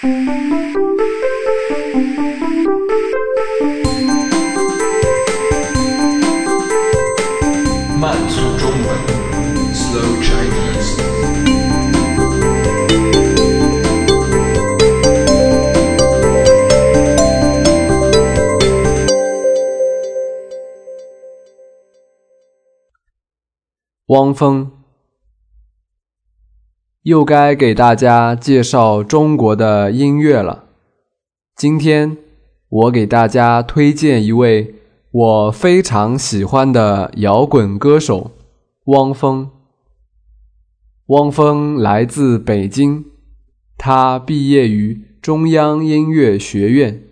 慢速中文，Slow Chinese。汪峰，又该给大家介绍中国的音乐了。今天我给大家推荐一位我非常喜欢的摇滚歌手汪峰。汪峰来自北京，他毕业于中央音乐学院，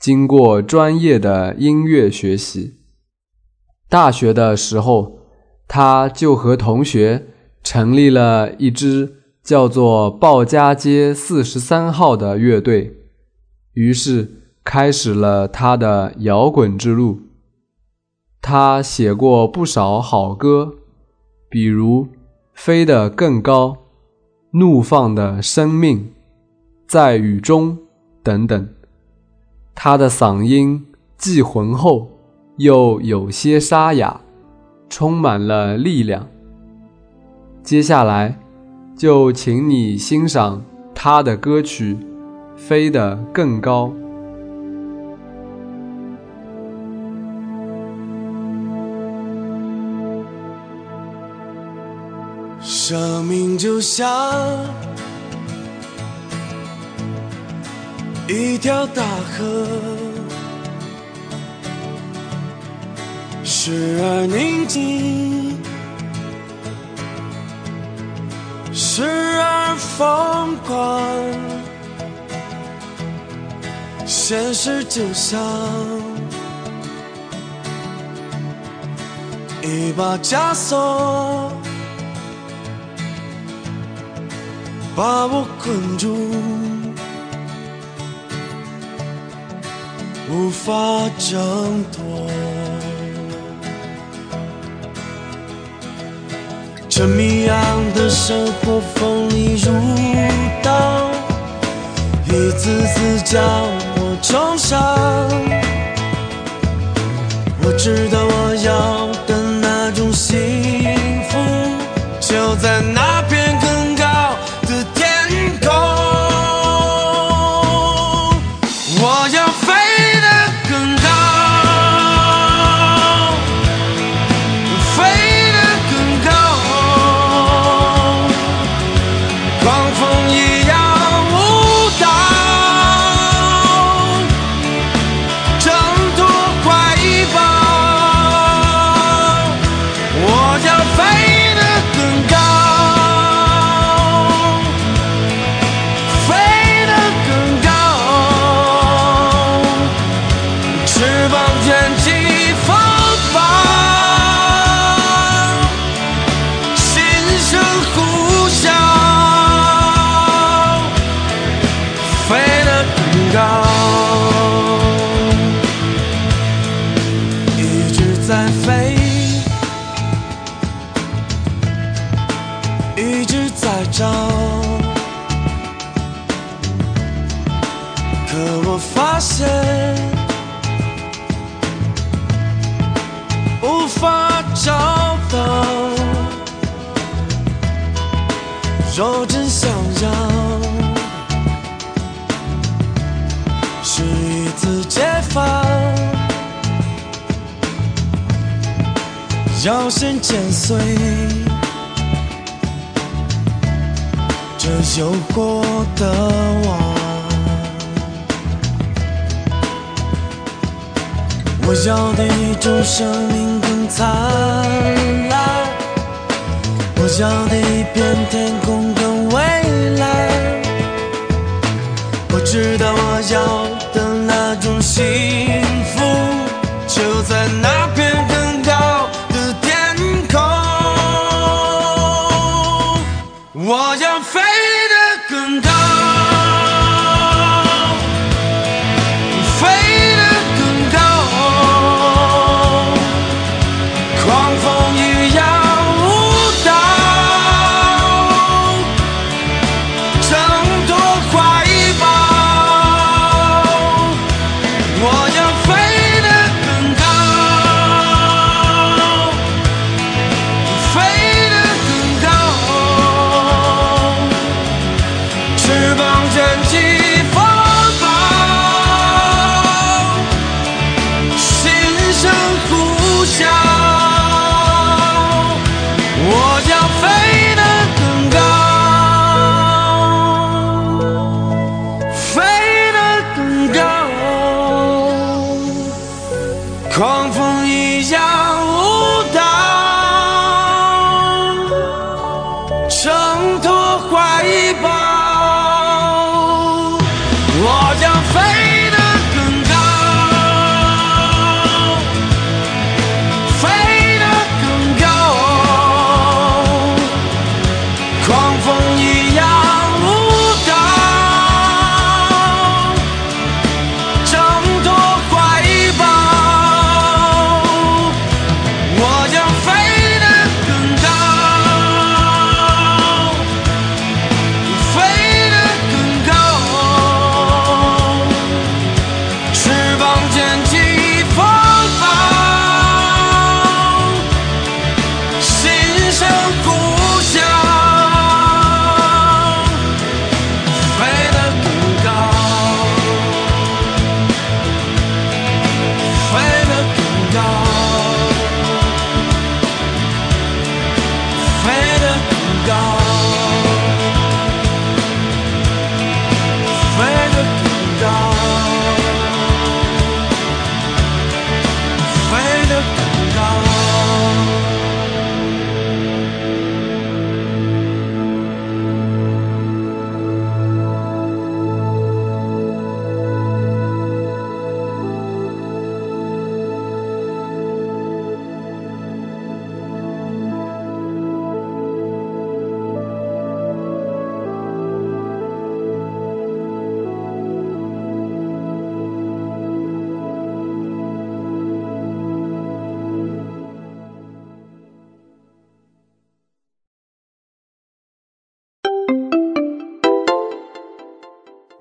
经过专业的音乐学习。大学的时候，他就和同学成立了一支叫做“鲍家街四十三号”的乐队，于是开始了他的摇滚之路。他写过不少好歌，比如《飞得更高》《怒放的生命》《在雨中》等等。他的嗓音既浑厚，又有些沙哑。充满了力量。接下来，就请你欣赏他的歌曲《飞得更高》。生命就像一条大河。时而宁静，时而疯狂。现实就像一把枷锁，把我困住，无法挣脱。这谜样的生活锋利如刀，一次次将我重伤。我知道我要的那种幸福，就在那我发现无法找到。若真想要，是一次解放，要先剪碎这有过的网。我要的一种生命更灿烂。我要的一片天空更蔚蓝，我知道我要狂风一样